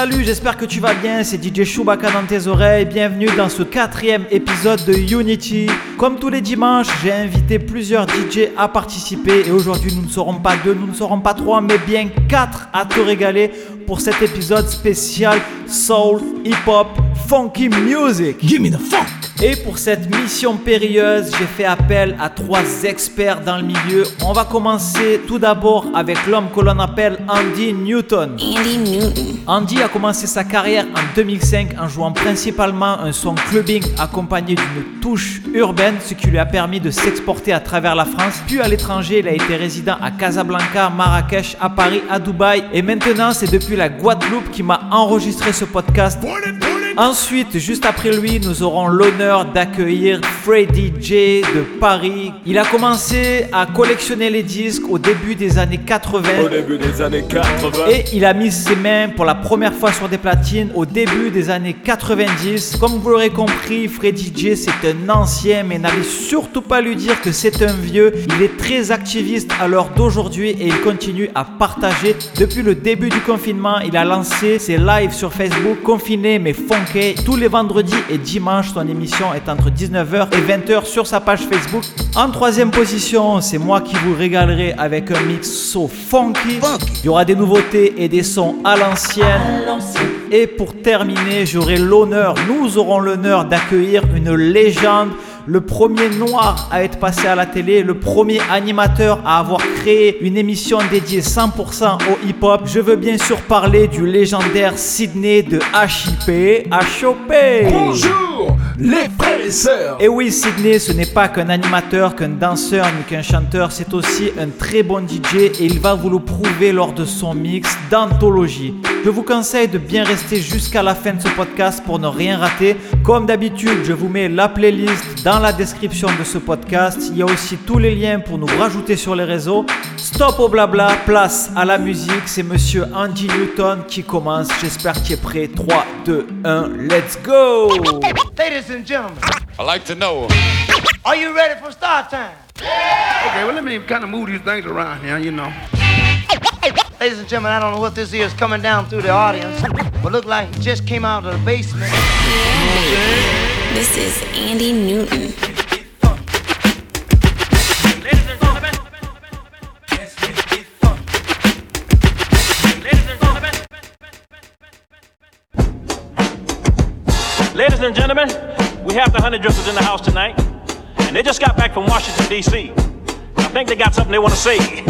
Salut, j'espère que tu vas bien, c'est DJ Chewbacca dans tes oreilles, bienvenue dans ce quatrième épisode de Unity. Comme tous les dimanches, j'ai invité plusieurs DJ à participer et aujourd'hui nous ne serons pas deux, nous ne serons pas trois, mais bien quatre à te régaler pour cet épisode spécial Soul, Hip Hop, Funky Music. Give me the funk. Et pour cette mission périlleuse, j'ai fait appel à trois experts dans le milieu. On va commencer tout d'abord avec l'homme que l'on appelle Andy Newton. Andy Newton. Andy a commencé sa carrière en 2005 en jouant principalement un son clubbing accompagné d'une touche urbaine, ce qui lui a permis de s'exporter à travers la France. Puis à l'étranger, il a été résident à Casablanca, Marrakech, à Paris, à Dubaï. Et maintenant, c'est depuis la Guadeloupe qui m'a enregistré ce podcast. Ensuite, juste après lui, nous aurons l'honneur d'accueillir Freddy J de Paris. Il a commencé à collectionner les disques au début des années 80. Au début des années 80. Et il a mis ses mains pour la première fois sur des platines au début des années 90. Comme vous l'aurez compris, Freddy J c'est un ancien, mais n'allez surtout pas lui dire que c'est un vieux. Il est très activiste à l'heure d'aujourd'hui et il continue à partager. Depuis le début du confinement, il a lancé ses lives sur Facebook, confiné mais Tous les vendredis et dimanches, son émission est entre 19h et 20h sur sa page Facebook. En troisième position, c'est moi qui vous régalerai avec un mix so funky. Il y aura des nouveautés et des sons à l'ancienne. Et pour terminer, j'aurai l'honneur, nous aurons l'honneur d'accueillir une légende, le premier noir à être passé à la télé, le premier animateur à avoir créé une émission dédiée 100% au hip-hop. Je veux bien sûr parler du légendaire Sydney de HIP, HOP. Bonjour, les frères et sœurs. Et oui, Sydney, ce n'est pas qu'un animateur, qu'un danseur, ni qu'un chanteur, c'est aussi un très bon DJ et il va vous le prouver lors de son mix d'anthologie. Je vous conseille de bien rester jusqu'à la fin de ce podcast pour ne rien rater. Comme d'habitude, je vous mets la playlist dans la description de ce podcast. Il y a aussi tous les liens pour nous rajouter sur les réseaux. Stop au blabla, place à la musique. C'est monsieur Andy Newton qui commence. J'espère qu'il est prêt. 3, 2, 1, let's go! Ladies and gentlemen, I like to know. are you ready for start time? Yeah! Okay, well, let me kind of move these things around here, you know. Ladies and gentlemen, I don't know what this is coming down through the audience, but look like it just came out of the basement. This is Andy Newton. Ladies and gentlemen, we have the Honey Drippers in the house tonight, and they just got back from Washington, D.C. I think they got something they want to say.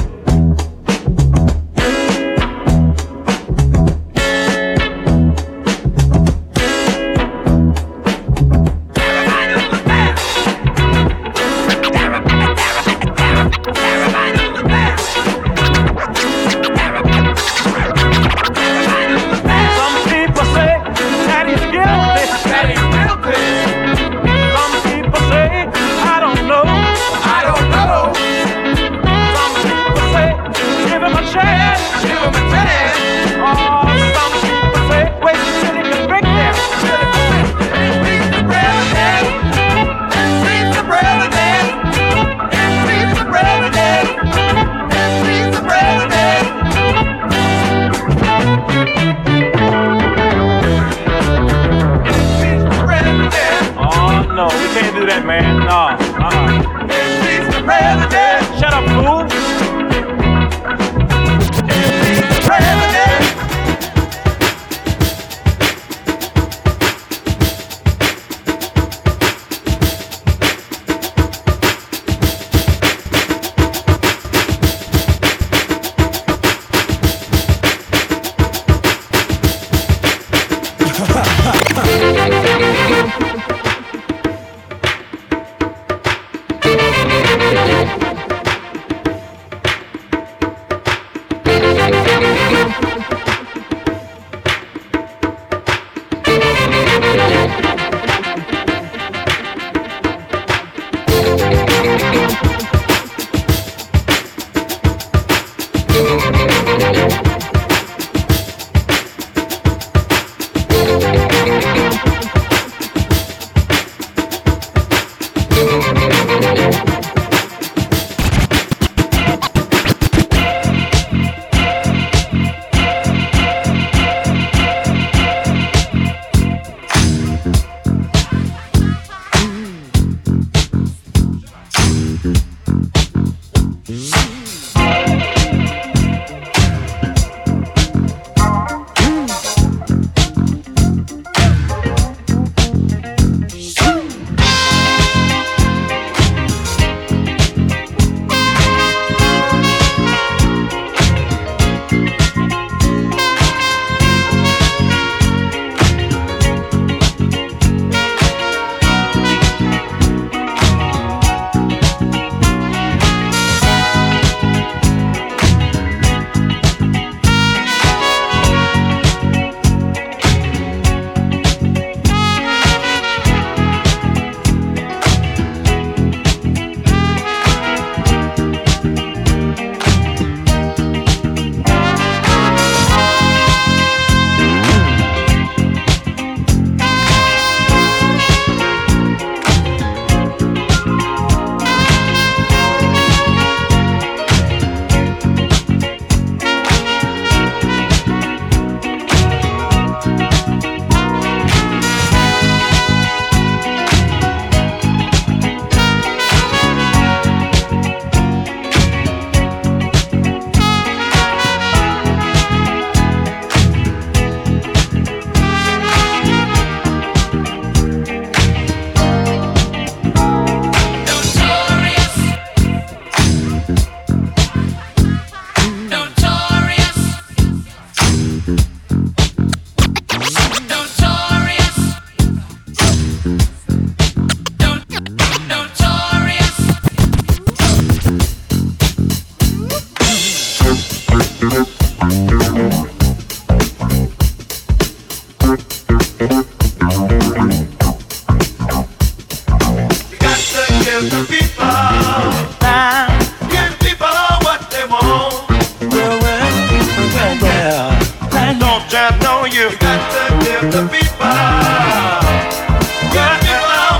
Don't you know you got to give the people,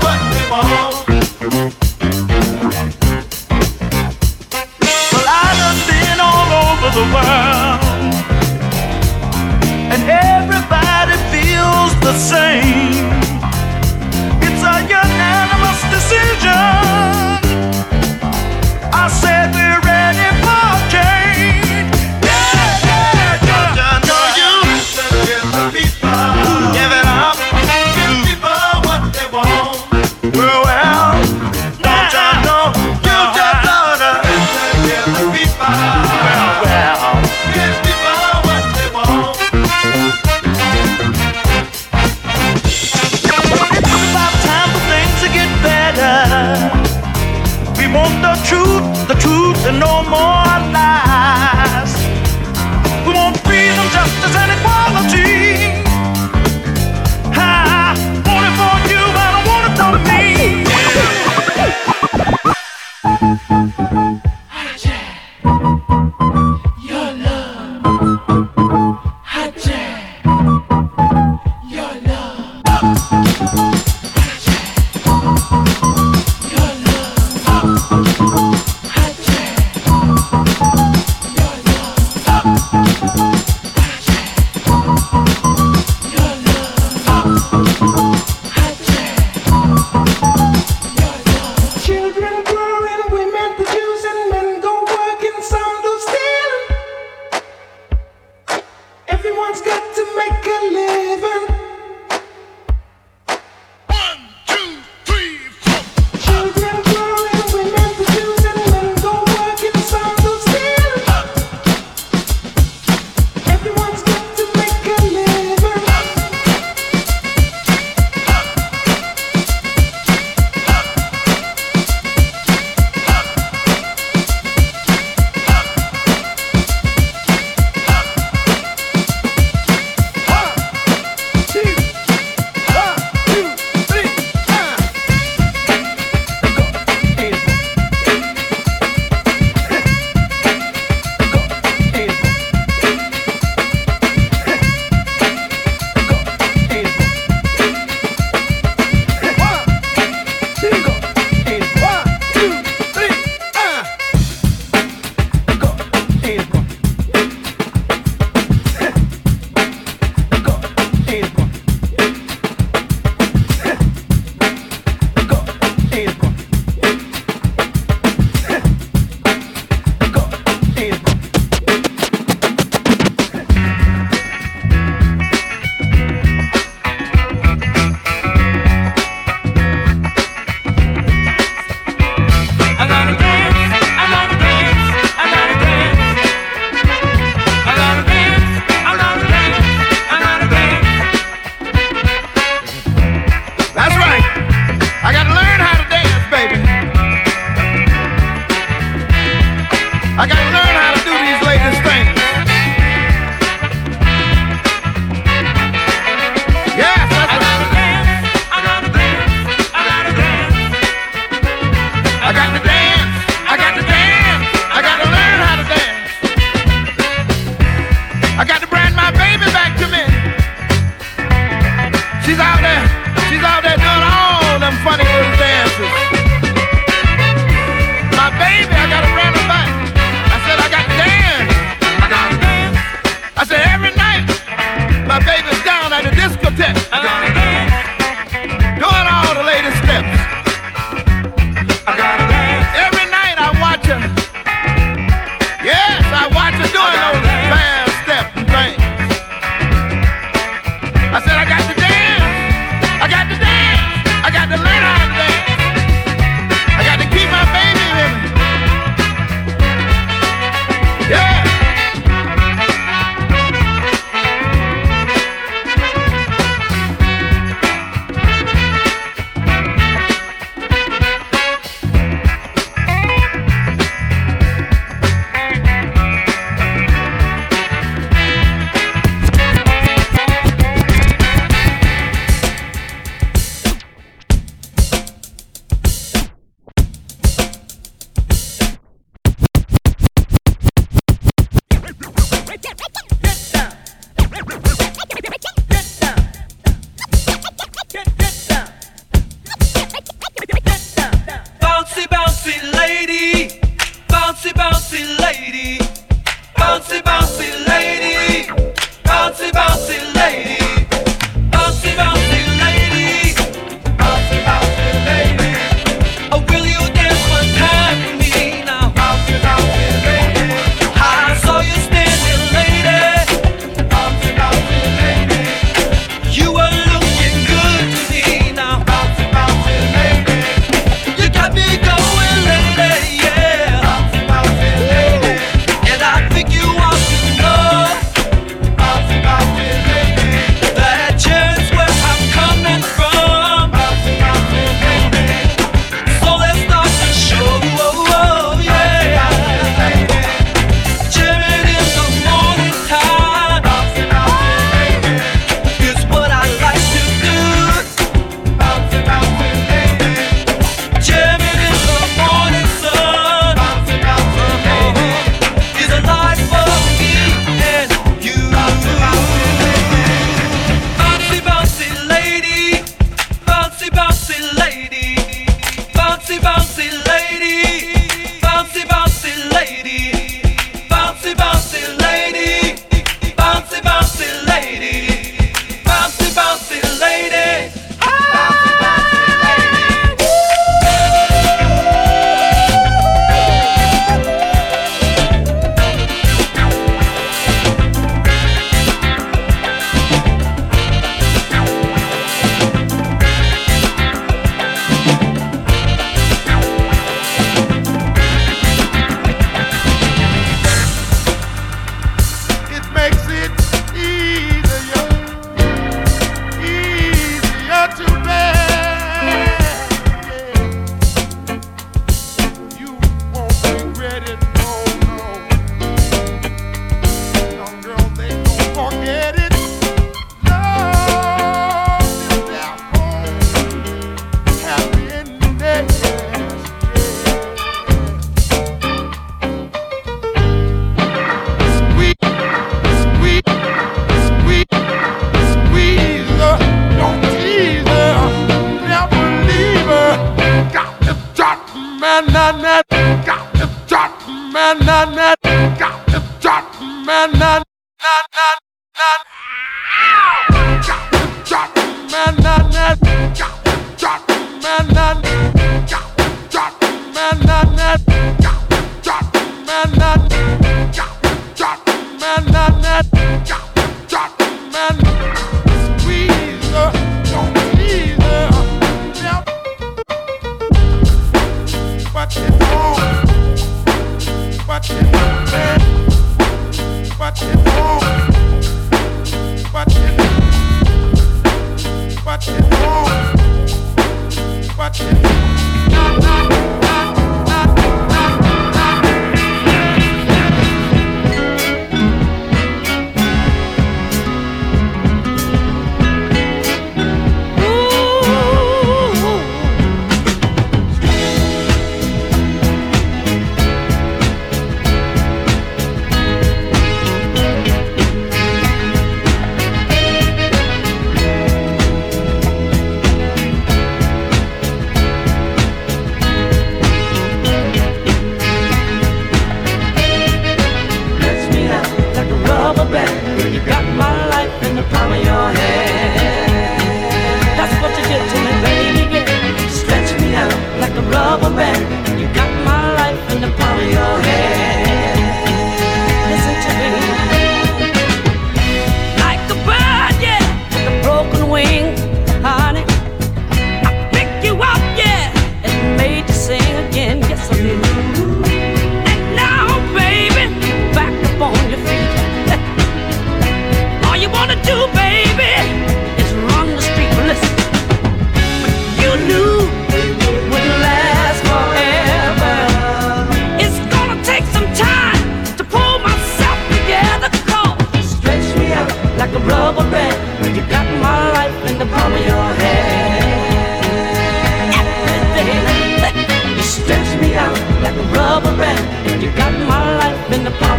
what they want. Well, I done been all over the world, and everybody feels the same.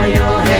Cover your head.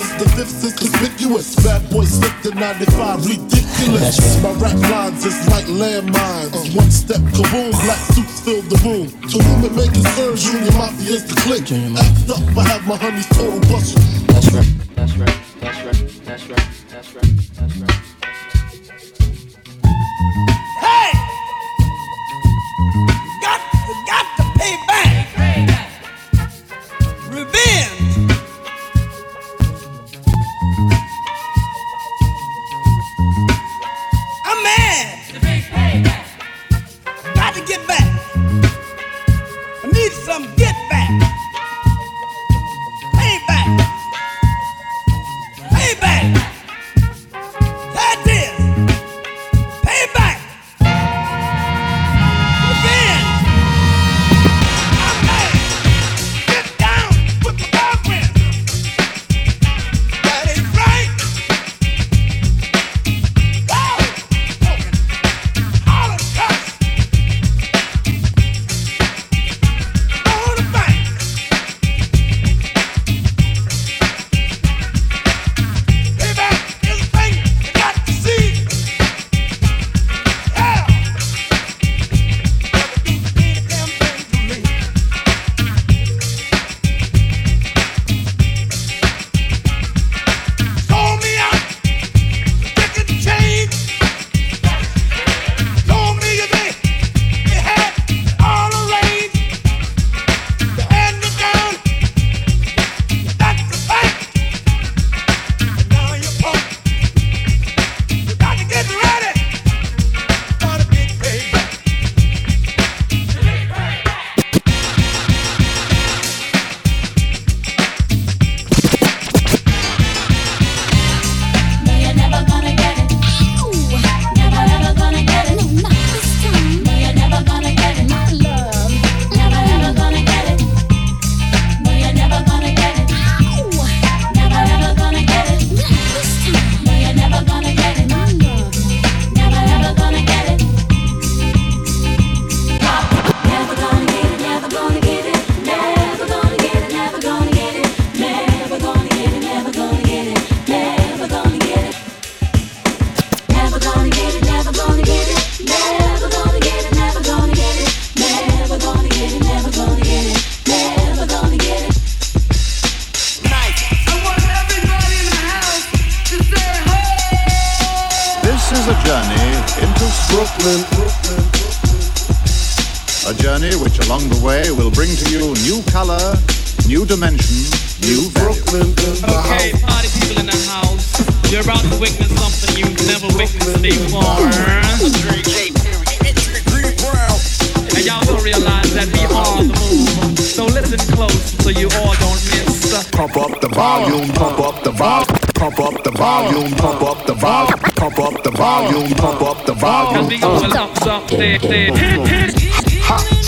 The the fifth is conspicuous. Bad boy slipped to 95, ridiculous. My rap lines is like landmines. Oh. One step, kaboom, black suits fill the room. To whom it may concern, Junior Mafia is the click. Act up, I have my honeys total busted. That's right. That's right. That's right. That's right. That's right. That's right. Hey!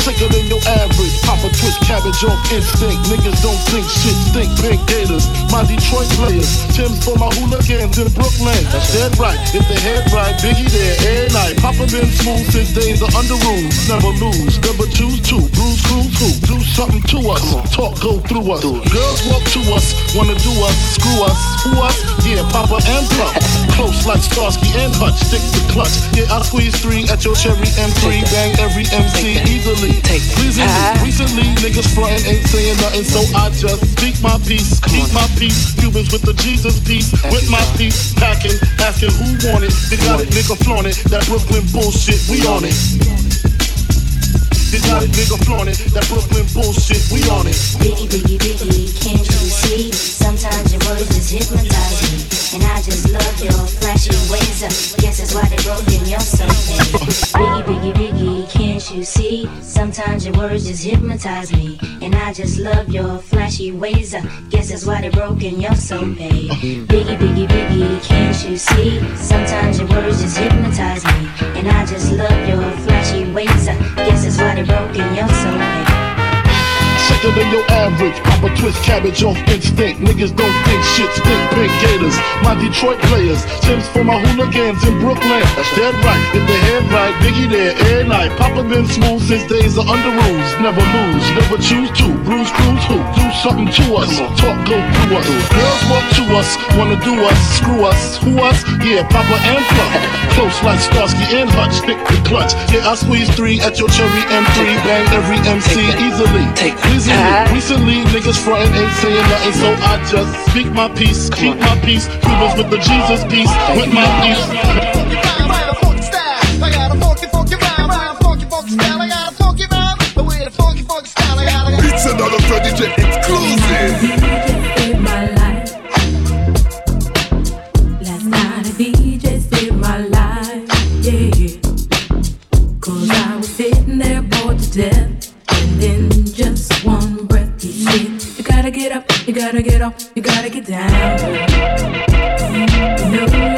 Sicker than your average. Papa twist cabbage off instinct. Niggas don't think shit, think big gators. My Detroit players. Tim's for my hooligans in Brooklyn. That's dead right. If they head right, Biggie there every night. Papa been smooth since days of Underoos. Never lose, never choose to. Bruise, cruise, who? Do something to us. Talk, go through us. Girls walk to us, wanna do us, screw us, who us? Yeah, Papa and Puff. Close like Starsky and Hutch. Stick to clutch. Yeah, I squeeze three at your cherry M3. Bang every MC easily. Pleasingly. Recently, niggas frontin' ain't saying nothing, so I just speak my peace, keep my peace. Cubans with the Jesus piece, with my peace, packing, asking who want it. They got it, nigga flaunt it. That Brooklyn bullshit, we on it. They got it, nigga flaunt it. That Brooklyn bullshit, we on it. Biggie, biggie, biggie, can't you see? Sometimes your words just hypnotize me. And I just love your flashy ways. Uh, guess that's why they broke in your soul. Biggie, biggie, biggie, can't you see? Sometimes your words just hypnotize me. And I just love your flashy ways. Uh, guess that's why they broke in your soul, babe. Biggie, biggie, biggie, can't you see? Sometimes your words just hypnotize me. And I just love your flashy ways. Uh, guess that's why they broke in your soul, babe. Sicker than your average. Pop a twist cabbage off instinct. Niggas don't think shit stink. Big Gators, my Detroit players. Sims for my hooligans in Brooklyn. That's dead right. If they head right, Biggie there every night. Papa been smooth since days of Underoos. Never lose, never choose to. Bruise, cruise, who? Do something to us. Talk, go through us. Girls walk to us, wanna do us, screw us. Who us? Yeah, Papa and Plum. Close like Starsky and Hutch. Stick the clutch. Yeah, I squeeze three at your cherry M3. Bang every MC easily easily. Recently, niggas frontin' ain't saying nothing, so I just speak my peace, keep my peace. Cubans with the Jesus peace, with my peace. I got a funky, funky rhyme, funky, funky style. I got a funky rhyme, the way the funky, funky style. I got a. It's another 30 exclusive. You gotta get down. You know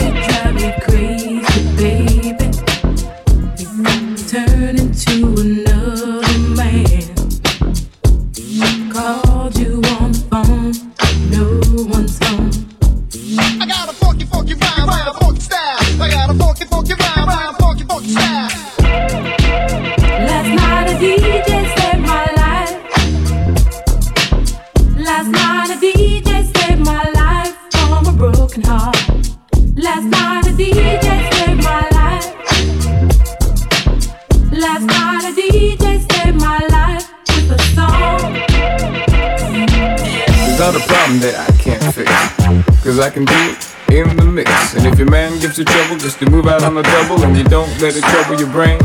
gives you trouble, just to move out on the double and you don't let it trouble your brain.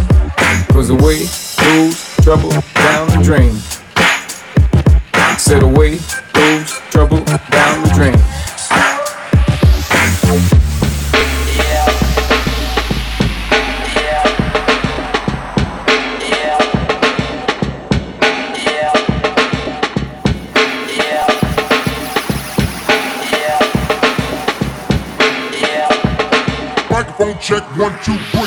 Cause away goes trouble down the drain. Said away goes trouble down the drain. One, two, three.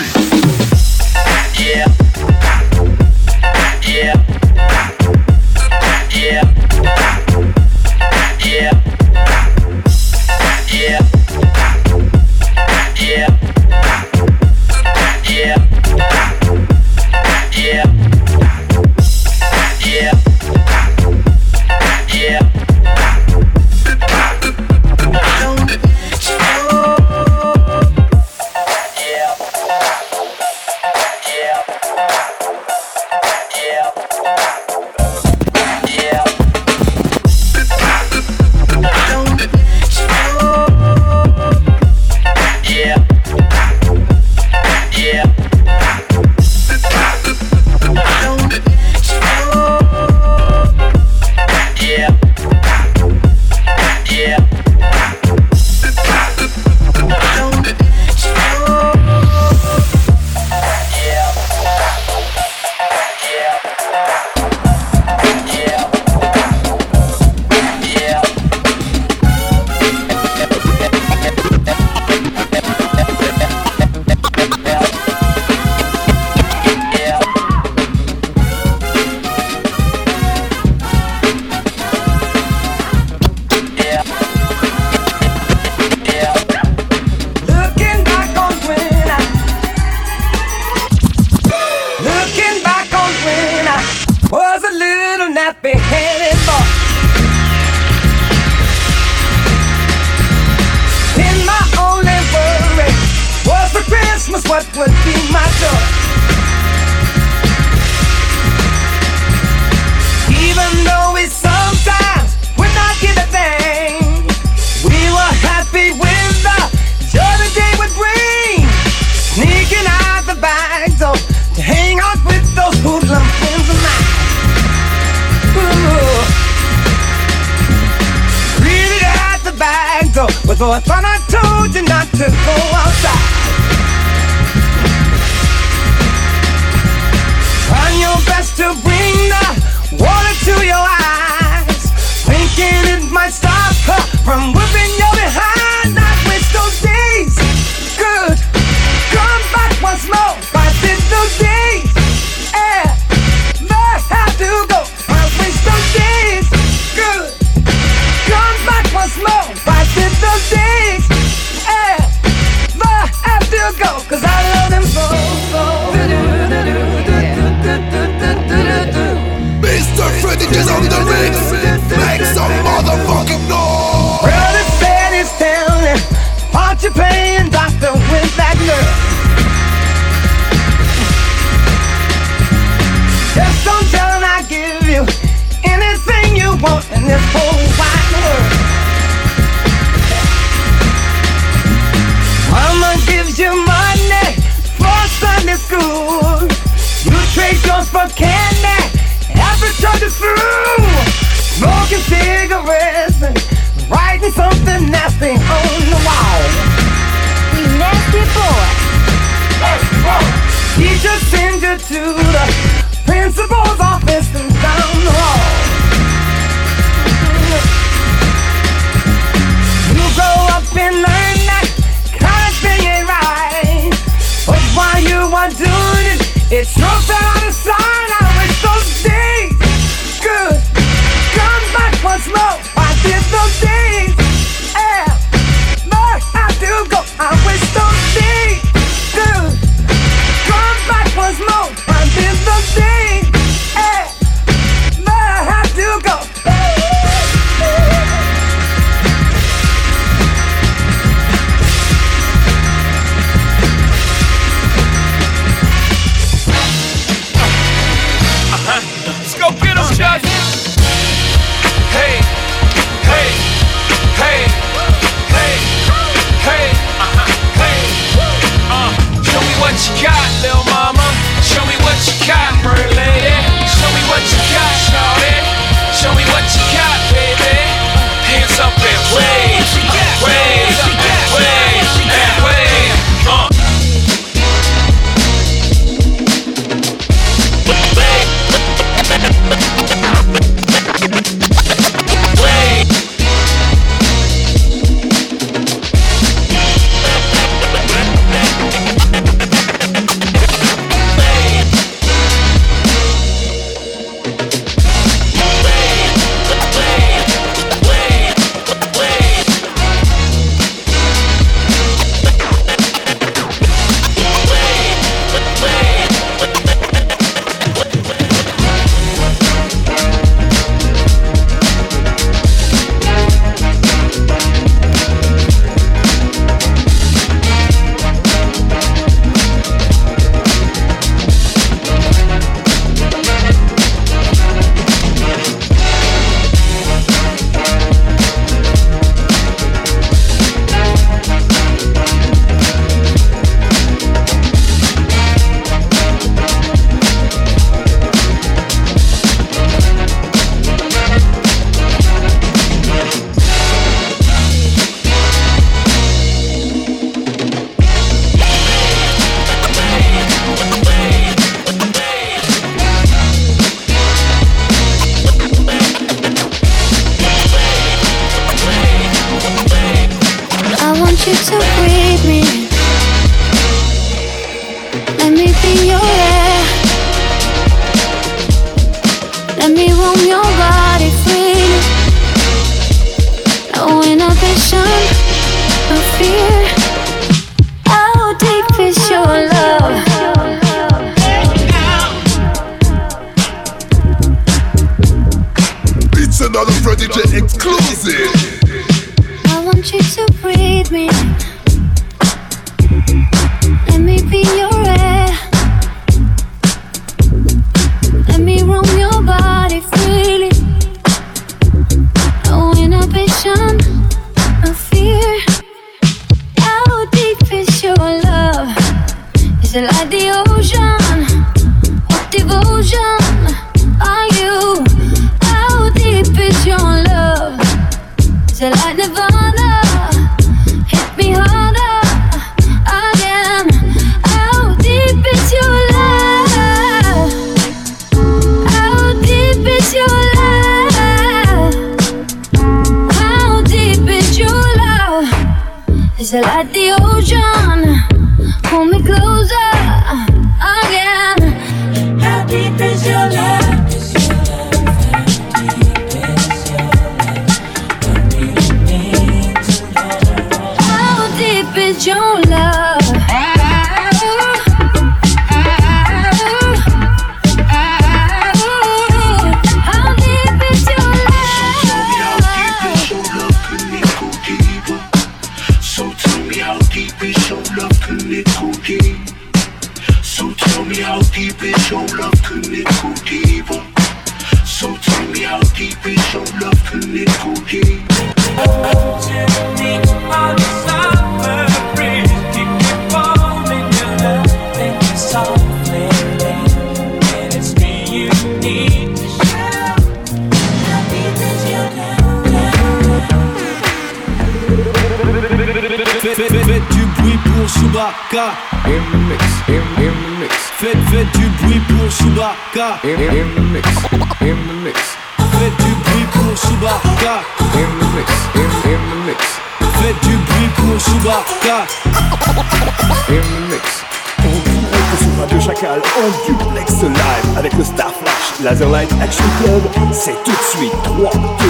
De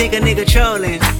think a nigga trolling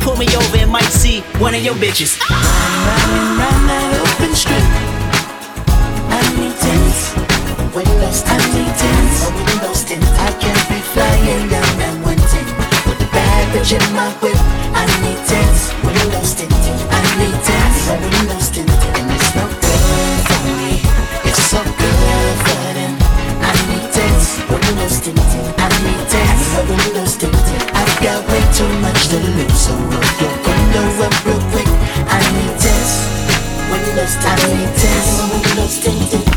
pull me over and might see one of your bitches. Round and round that open strip. I need tents. I can be flying down that. With the bad bitch in my whip. I need tents. Windows lost, I need test.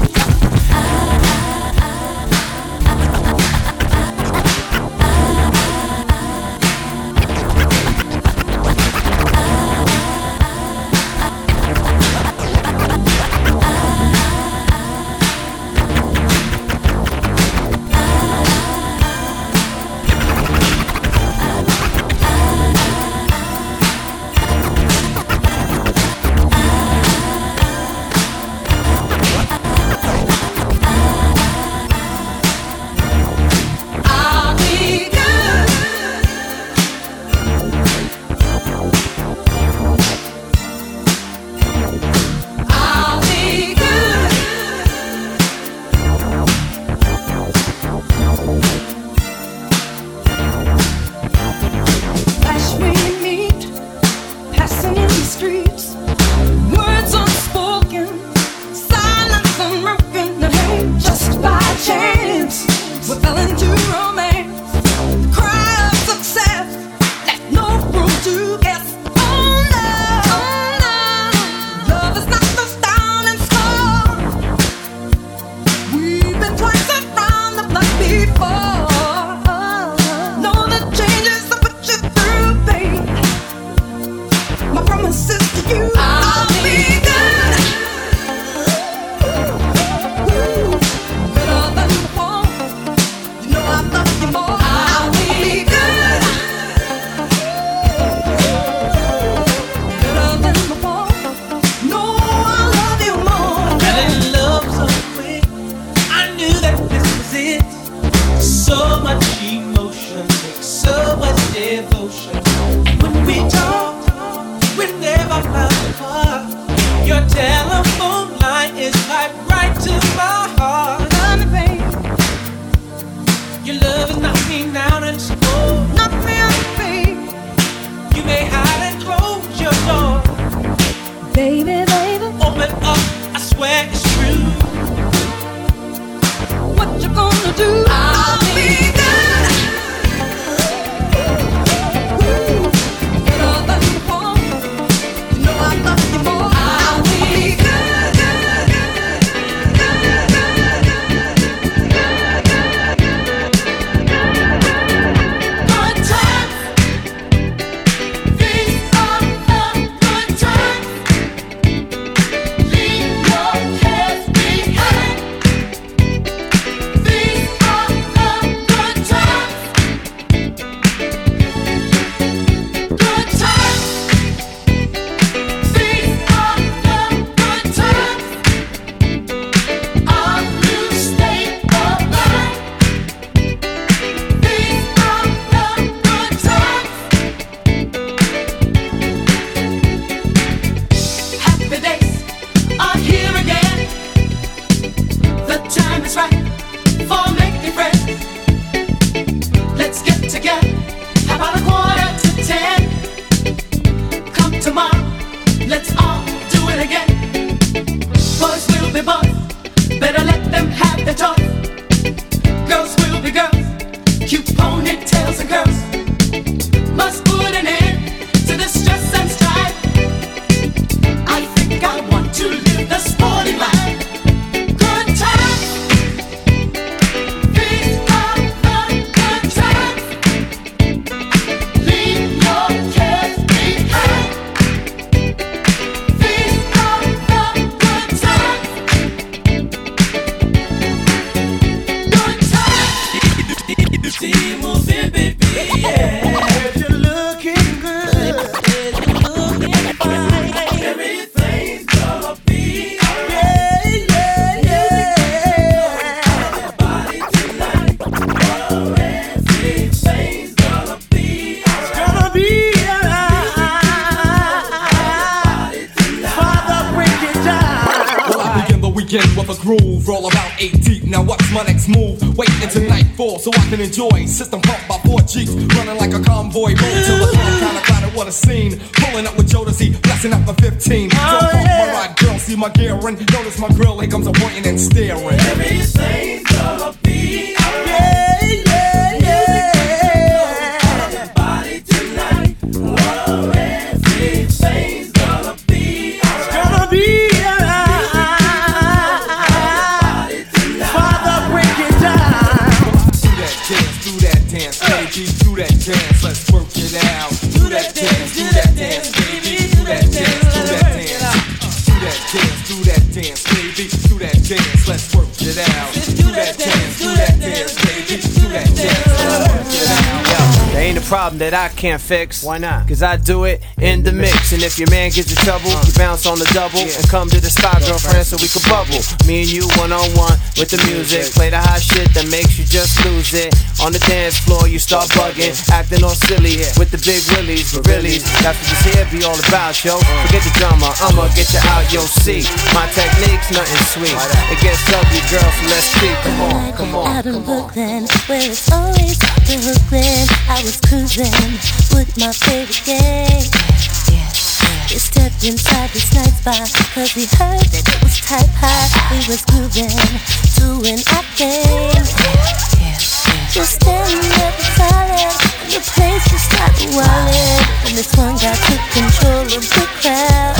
together. And notice my grill. Here comes a there ain't a problem that I can't fix. Why not? Cause I do it in the mix. And if your man gets in trouble, uh. you bounce on the double and come to the spot, girlfriend, so we can bubble. Me and you one on one with the music. Play the hot shit that makes you just lose it. On the dance floor, you start bugging, acting all silly with the big willies. But really, that's what this here be all about, yo. Uh. Forget the drama, I'ma get you out, yo. See, my technique's nothing sweet. It gets ugly, girl, so let's creep. Come on, come on. Out in Brooklyn, where it's always Brooklyn. I was cruising with my favorite gang. We stepped inside this night bar, cause we heard that it was type high. We was grooving, doing our thing. Just standing there silent, and the place just started wildin'. And this one guy took control of the crowd.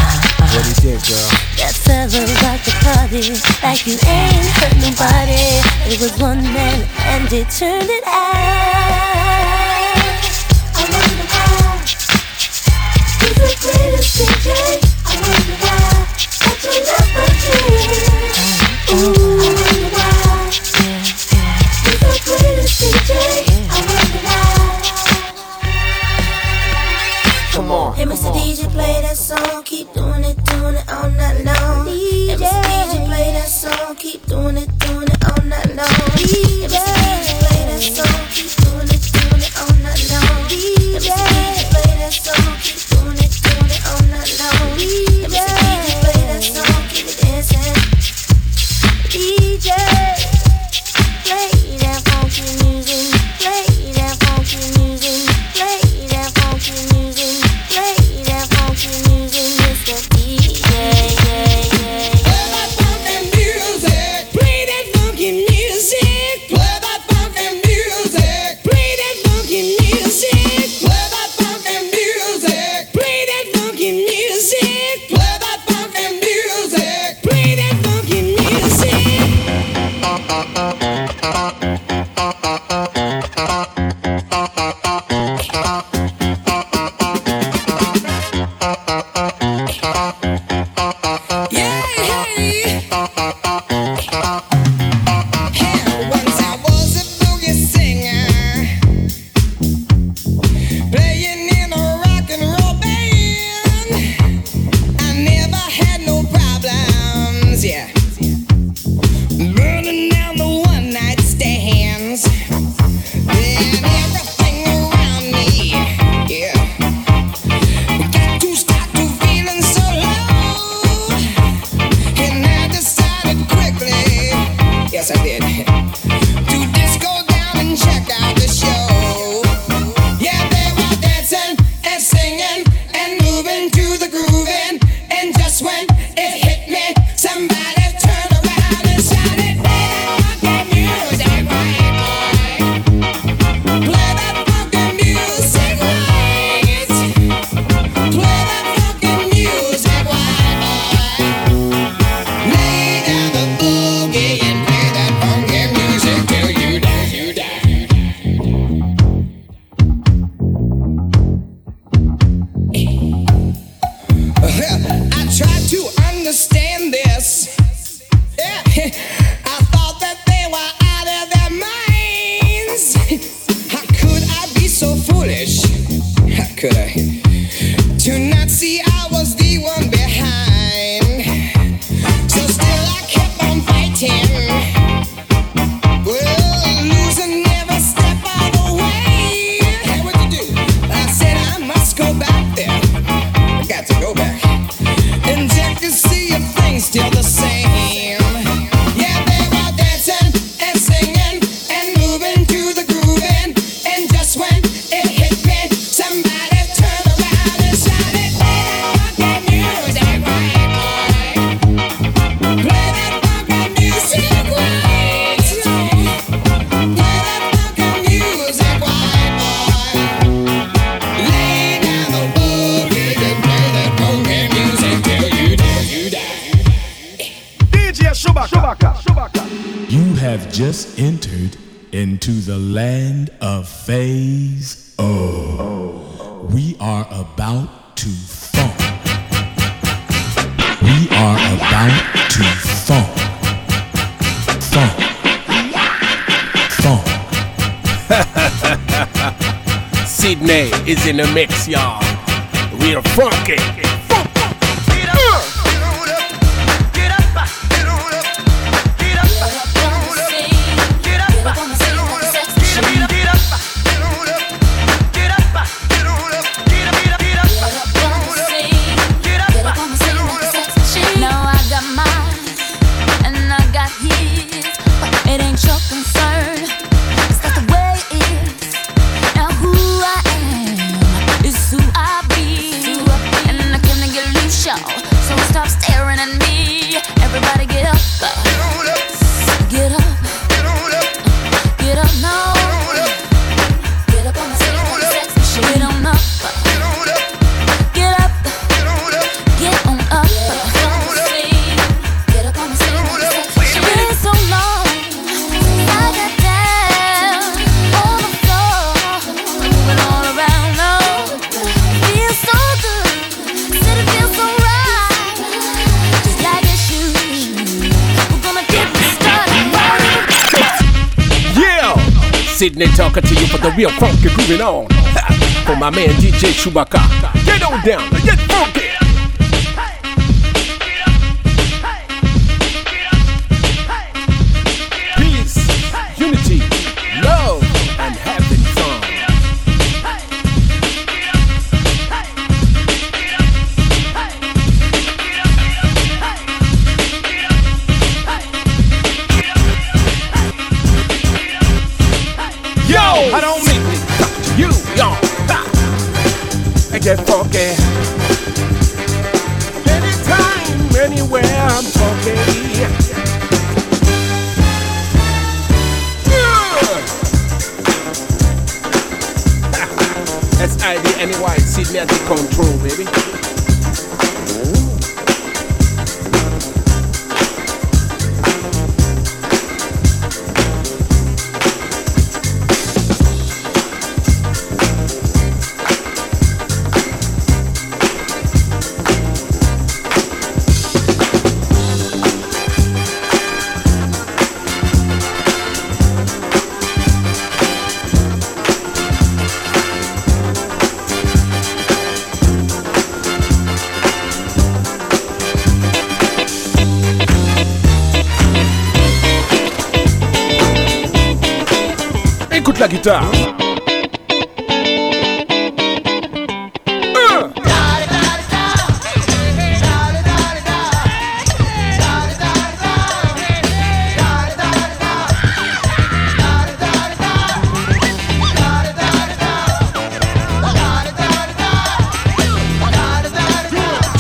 What he did, girl? That fella rocked the party like you ain't hurt nobody. It was one man and he turned it out. I wonder why he's the greatest DJ. I wonder why such a love Ooh, I wonder why he's the greatest DJ. I wonder why. Come on. Hey, Mr. DJ, play that in the mix. sitting and to you for the real funky grooving on. For my man DJ Chewbacca, get on down, get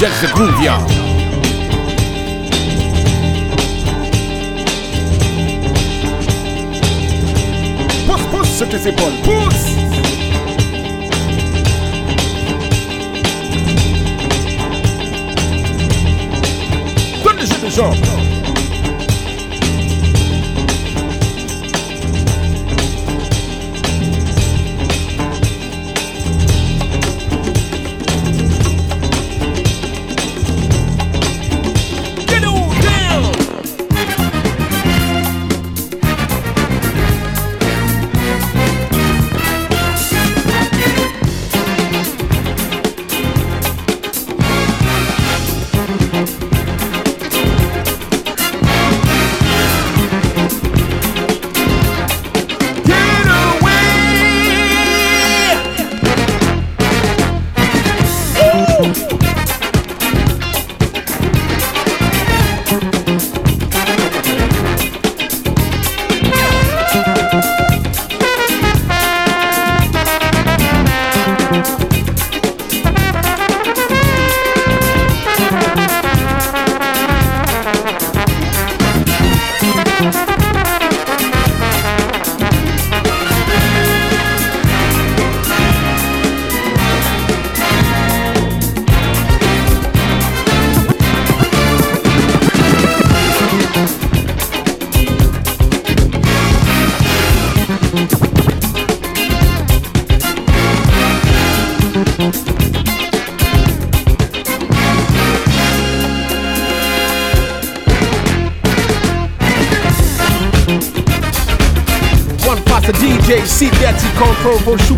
Just the groove, y'all. sur tes épaules. Pousse Donne.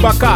Control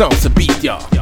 Ressens ce beat, ya.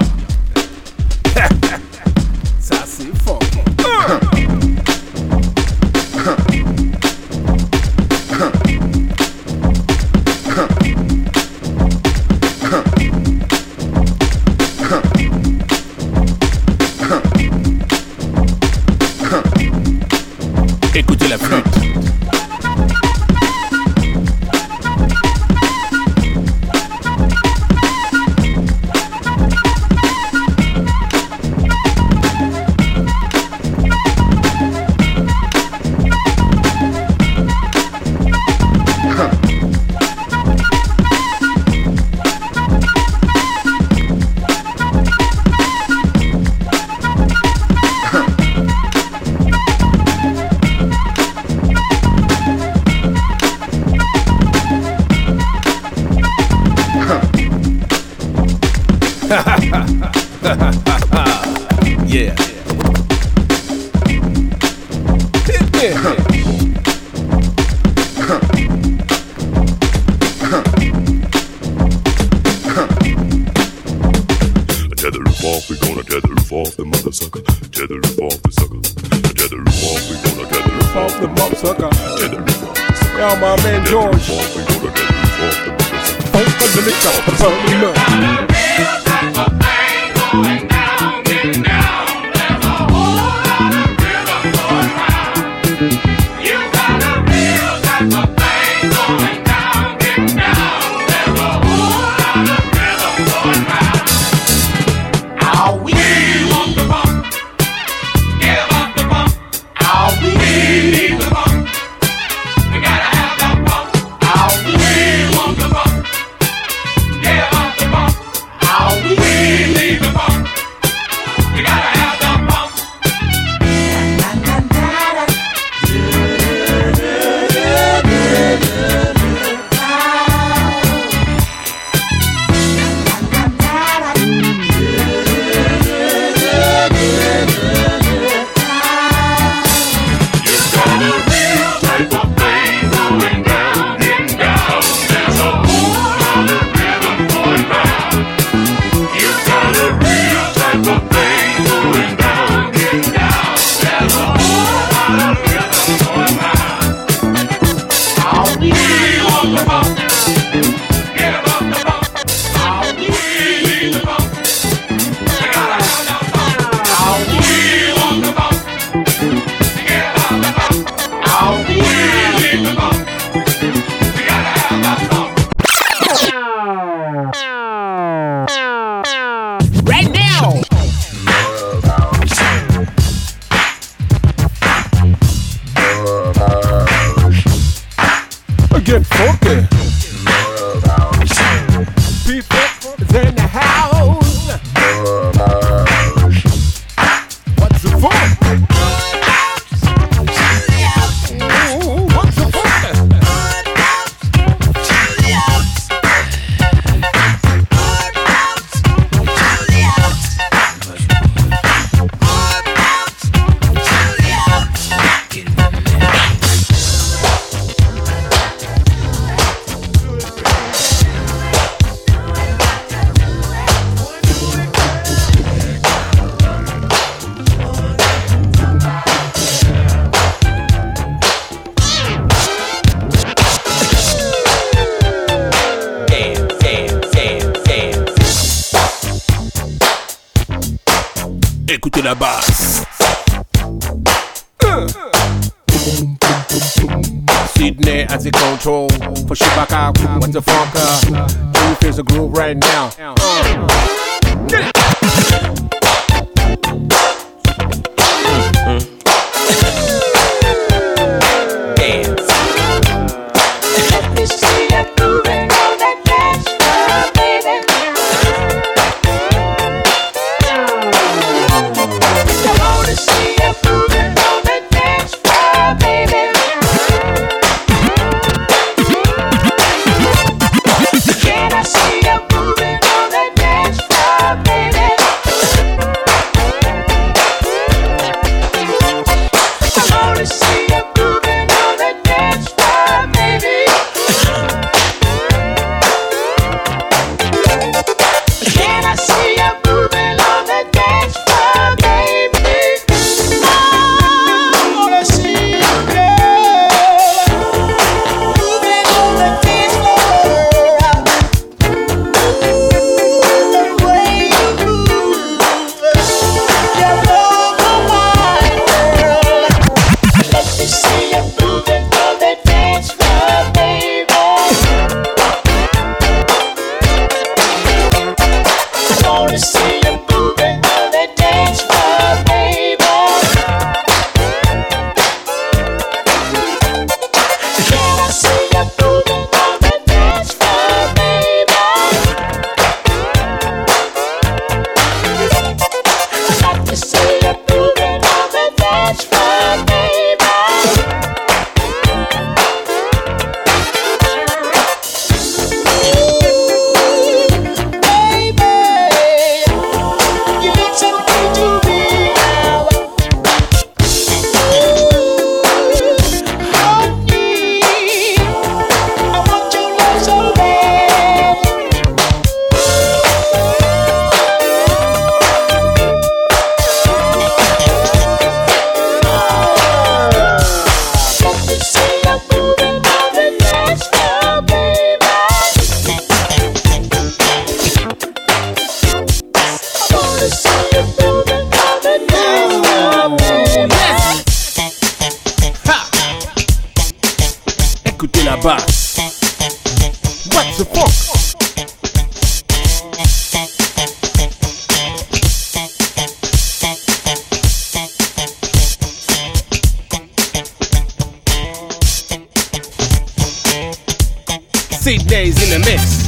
Sidney's in the mix.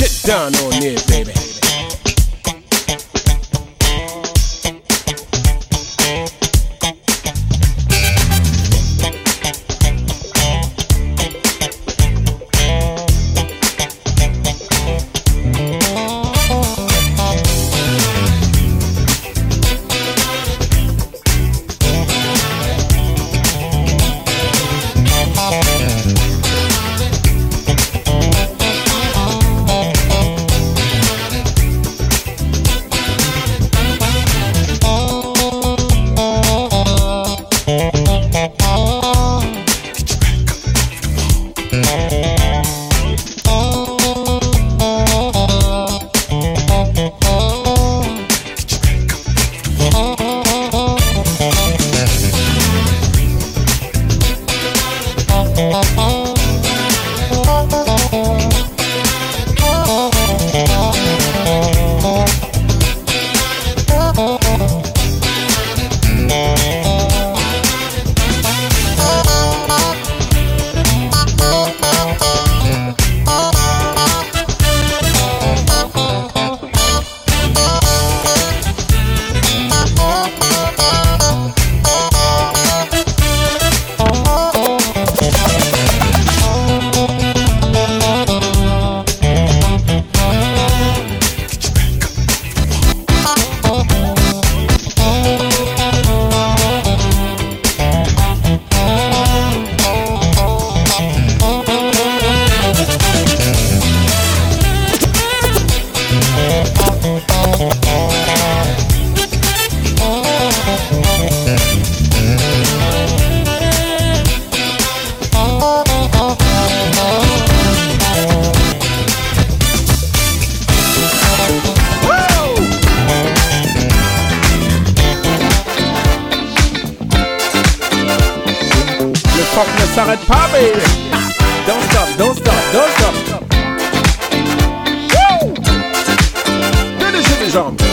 Get down on it, baby. Délégez